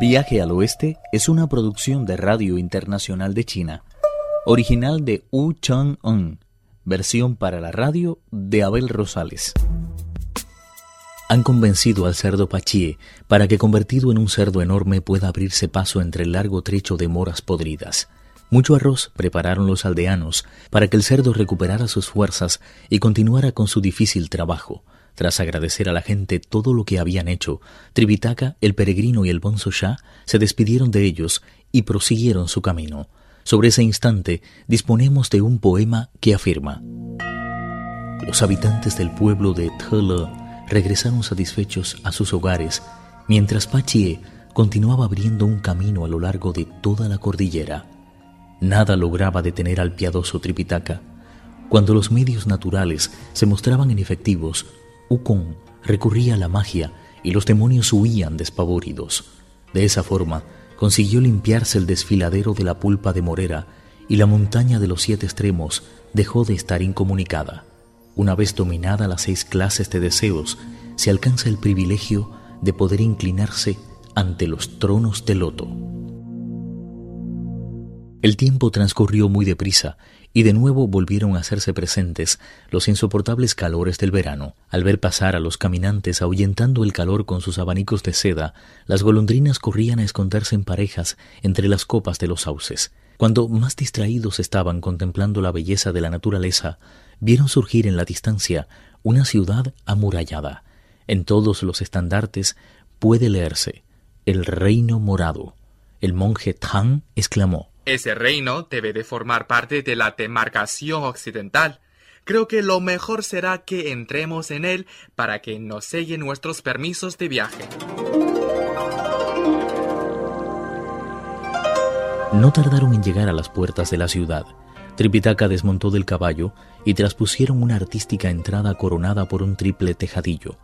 Viaje al Oeste es una producción de Radio Internacional de China, original de Wu Chang-un, versión para la radio de Abel Rosales. Han convencido al cerdo Pachie para que convertido en un cerdo enorme pueda abrirse paso entre el largo trecho de moras podridas. Mucho arroz prepararon los aldeanos para que el cerdo recuperara sus fuerzas y continuara con su difícil trabajo. Tras agradecer a la gente todo lo que habían hecho, Tribitaca, el peregrino y el bonzo Shah se despidieron de ellos y prosiguieron su camino. Sobre ese instante disponemos de un poema que afirma Los habitantes del pueblo de Tele regresaron satisfechos a sus hogares, mientras Pachie continuaba abriendo un camino a lo largo de toda la cordillera. Nada lograba detener al piadoso Tripitaka. Cuando los medios naturales se mostraban inefectivos, Ukon recurría a la magia y los demonios huían despavoridos. De esa forma, consiguió limpiarse el desfiladero de la pulpa de Morera y la montaña de los siete extremos dejó de estar incomunicada. Una vez dominada las seis clases de deseos, se alcanza el privilegio de poder inclinarse ante los tronos de loto. El tiempo transcurrió muy deprisa y de nuevo volvieron a hacerse presentes los insoportables calores del verano. Al ver pasar a los caminantes ahuyentando el calor con sus abanicos de seda, las golondrinas corrían a esconderse en parejas entre las copas de los sauces. Cuando más distraídos estaban contemplando la belleza de la naturaleza, vieron surgir en la distancia una ciudad amurallada. En todos los estandartes puede leerse el reino morado. El monje Tang exclamó ese reino debe de formar parte de la demarcación occidental. Creo que lo mejor será que entremos en él para que nos sellen nuestros permisos de viaje. No tardaron en llegar a las puertas de la ciudad. Tripitaka desmontó del caballo y traspusieron una artística entrada coronada por un triple tejadillo.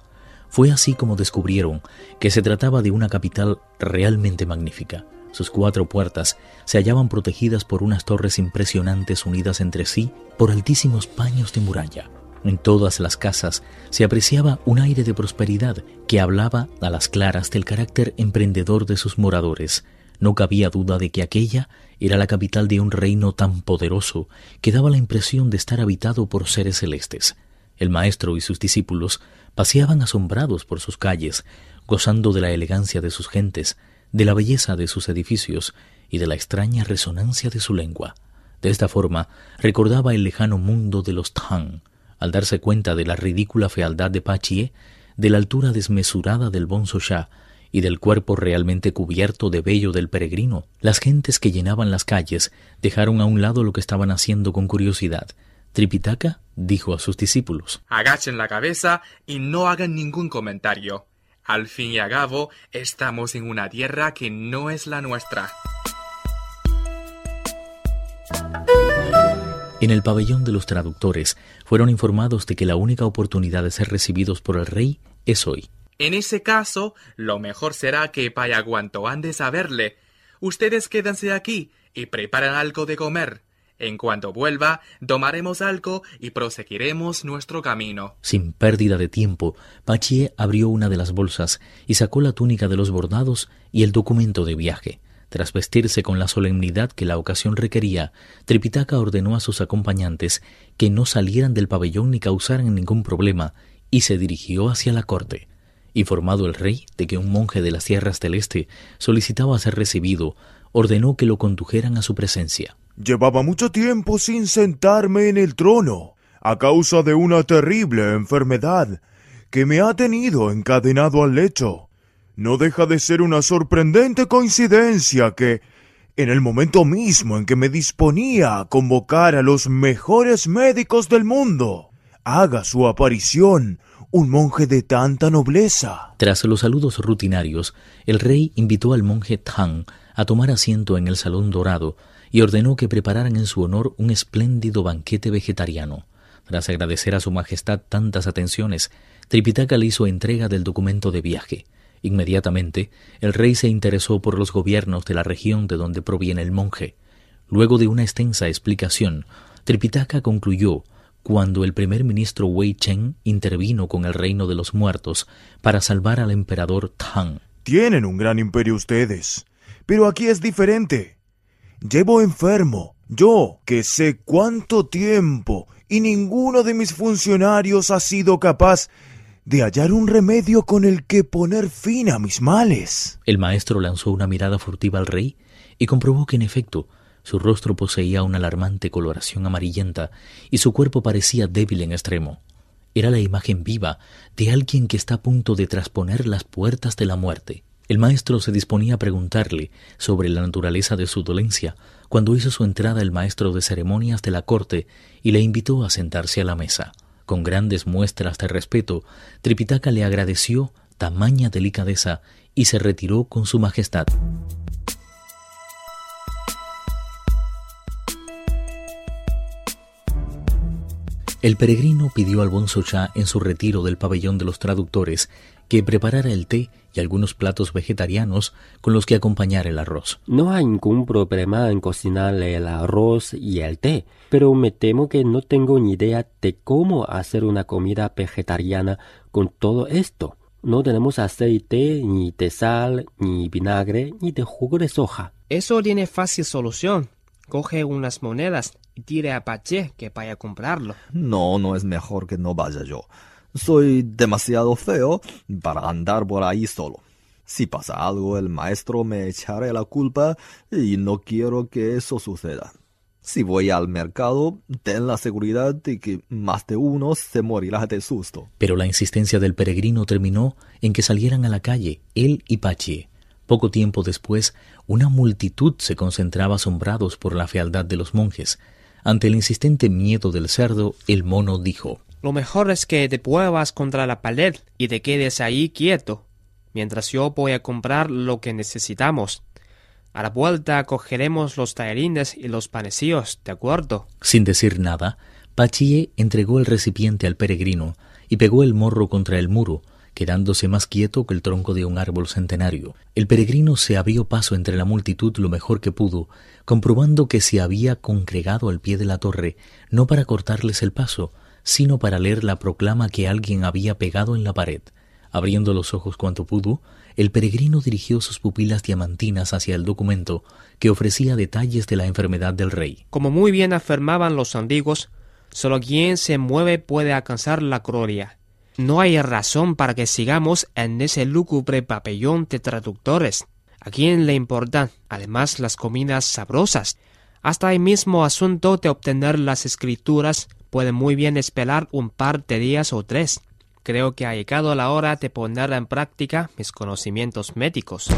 Fue así como descubrieron que se trataba de una capital realmente magnífica. Sus cuatro puertas se hallaban protegidas por unas torres impresionantes unidas entre sí por altísimos paños de muralla. En todas las casas se apreciaba un aire de prosperidad que hablaba a las claras del carácter emprendedor de sus moradores. No cabía duda de que aquella era la capital de un reino tan poderoso que daba la impresión de estar habitado por seres celestes. El maestro y sus discípulos paseaban asombrados por sus calles, gozando de la elegancia de sus gentes, de la belleza de sus edificios y de la extraña resonancia de su lengua. De esta forma recordaba el lejano mundo de los Tang, al darse cuenta de la ridícula fealdad de Pachie, de la altura desmesurada del Bonzo Shah y del cuerpo realmente cubierto de vello del peregrino, las gentes que llenaban las calles dejaron a un lado lo que estaban haciendo con curiosidad. Tripitaka dijo a sus discípulos Agachen la cabeza y no hagan ningún comentario. Al fin y al cabo, estamos en una tierra que no es la nuestra. En el pabellón de los traductores fueron informados de que la única oportunidad de ser recibidos por el rey es hoy. En ese caso, lo mejor será que vaya cuanto antes a verle. Ustedes quédense aquí y preparen algo de comer. En cuanto vuelva, tomaremos algo y proseguiremos nuestro camino. Sin pérdida de tiempo, Pachie abrió una de las bolsas y sacó la túnica de los bordados y el documento de viaje. Tras vestirse con la solemnidad que la ocasión requería, Tripitaka ordenó a sus acompañantes que no salieran del pabellón ni causaran ningún problema y se dirigió hacia la corte. Informado el rey de que un monje de las tierras del este solicitaba ser recibido, ordenó que lo condujeran a su presencia. Llevaba mucho tiempo sin sentarme en el trono, a causa de una terrible enfermedad que me ha tenido encadenado al lecho. No deja de ser una sorprendente coincidencia que, en el momento mismo en que me disponía a convocar a los mejores médicos del mundo, haga su aparición un monje de tanta nobleza. Tras los saludos rutinarios, el rey invitó al monje Tang a tomar asiento en el salón dorado y ordenó que prepararan en su honor un espléndido banquete vegetariano. Tras agradecer a su majestad tantas atenciones, Tripitaka le hizo entrega del documento de viaje. Inmediatamente, el rey se interesó por los gobiernos de la región de donde proviene el monje. Luego de una extensa explicación, Tripitaka concluyó cuando el primer ministro Wei Chen intervino con el reino de los muertos para salvar al emperador Tang. Tienen un gran imperio ustedes. Pero aquí es diferente. Llevo enfermo, yo, que sé cuánto tiempo, y ninguno de mis funcionarios ha sido capaz de hallar un remedio con el que poner fin a mis males. El maestro lanzó una mirada furtiva al rey y comprobó que en efecto su rostro poseía una alarmante coloración amarillenta y su cuerpo parecía débil en extremo. Era la imagen viva de alguien que está a punto de trasponer las puertas de la muerte. El maestro se disponía a preguntarle sobre la naturaleza de su dolencia cuando hizo su entrada el maestro de ceremonias de la corte y le invitó a sentarse a la mesa. Con grandes muestras de respeto, Tripitaka le agradeció tamaña delicadeza y se retiró con su majestad. El peregrino pidió al Bonzo Cha en su retiro del pabellón de los traductores que preparara el té y algunos platos vegetarianos con los que acompañar el arroz. No hay ningún problema en cocinar el arroz y el té, pero me temo que no tengo ni idea de cómo hacer una comida vegetariana con todo esto. No tenemos aceite, ni de sal, ni vinagre, ni de jugo de soja. Eso tiene fácil solución. Coge unas monedas y tire a Pache que vaya a comprarlo. No, no es mejor que no vaya yo. Soy demasiado feo para andar por ahí solo. Si pasa algo, el maestro me echará la culpa y no quiero que eso suceda. Si voy al mercado, ten la seguridad de que más de uno se morirá de susto. Pero la insistencia del peregrino terminó en que salieran a la calle, él y Pache. Poco tiempo después, una multitud se concentraba asombrados por la fealdad de los monjes. Ante el insistente miedo del cerdo, el mono dijo Lo mejor es que te puevas contra la pared y te quedes ahí quieto, mientras yo voy a comprar lo que necesitamos. A la vuelta cogeremos los tallarines y los panecillos, ¿de acuerdo? Sin decir nada, Pachie entregó el recipiente al peregrino y pegó el morro contra el muro, quedándose más quieto que el tronco de un árbol centenario. El peregrino se abrió paso entre la multitud lo mejor que pudo, comprobando que se había congregado al pie de la torre, no para cortarles el paso, sino para leer la proclama que alguien había pegado en la pared. Abriendo los ojos cuanto pudo, el peregrino dirigió sus pupilas diamantinas hacia el documento, que ofrecía detalles de la enfermedad del rey. Como muy bien afirmaban los antiguos, solo quien se mueve puede alcanzar la gloria. No hay razón para que sigamos en ese lúgubre pabellón de traductores. ¿A quién le importan, además, las comidas sabrosas? Hasta el mismo asunto de obtener las escrituras puede muy bien esperar un par de días o tres. Creo que ha llegado la hora de poner en práctica mis conocimientos médicos.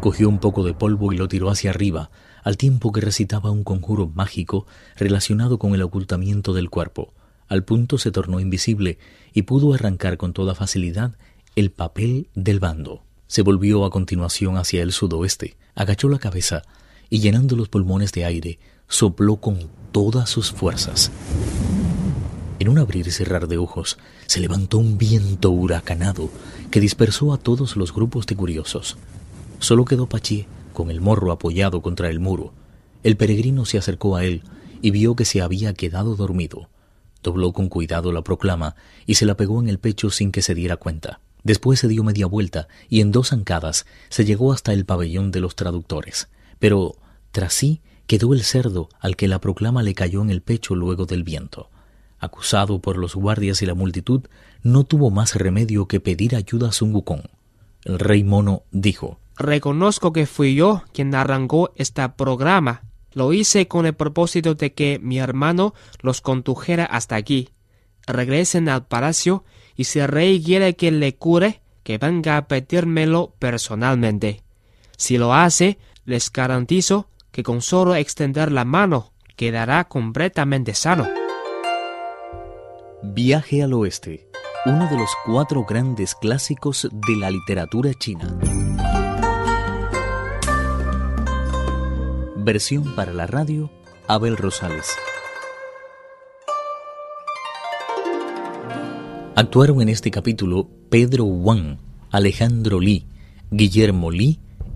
Cogió un poco de polvo y lo tiró hacia arriba, al tiempo que recitaba un conjuro mágico relacionado con el ocultamiento del cuerpo. Al punto se tornó invisible y pudo arrancar con toda facilidad el papel del bando. Se volvió a continuación hacia el sudoeste, agachó la cabeza y llenando los pulmones de aire, sopló con todas sus fuerzas. En un abrir y cerrar de ojos, se levantó un viento huracanado que dispersó a todos los grupos de curiosos. Solo quedó Pachi con el morro apoyado contra el muro. El peregrino se acercó a él y vio que se había quedado dormido. Dobló con cuidado la proclama y se la pegó en el pecho sin que se diera cuenta. Después se dio media vuelta y en dos zancadas se llegó hasta el pabellón de los traductores. Pero tras sí quedó el cerdo al que la proclama le cayó en el pecho luego del viento. Acusado por los guardias y la multitud, no tuvo más remedio que pedir ayuda a Sun Wukong. El rey mono dijo Reconozco que fui yo quien arrancó este programa. Lo hice con el propósito de que mi hermano los condujera hasta aquí. Regresen al palacio y si el rey quiere que le cure, que venga a pedírmelo personalmente. Si lo hace, les garantizo que con solo extender la mano quedará completamente sano. Viaje al oeste, uno de los cuatro grandes clásicos de la literatura china. Versión para la radio, Abel Rosales. Actuaron en este capítulo Pedro Wang, Alejandro Li, Guillermo Li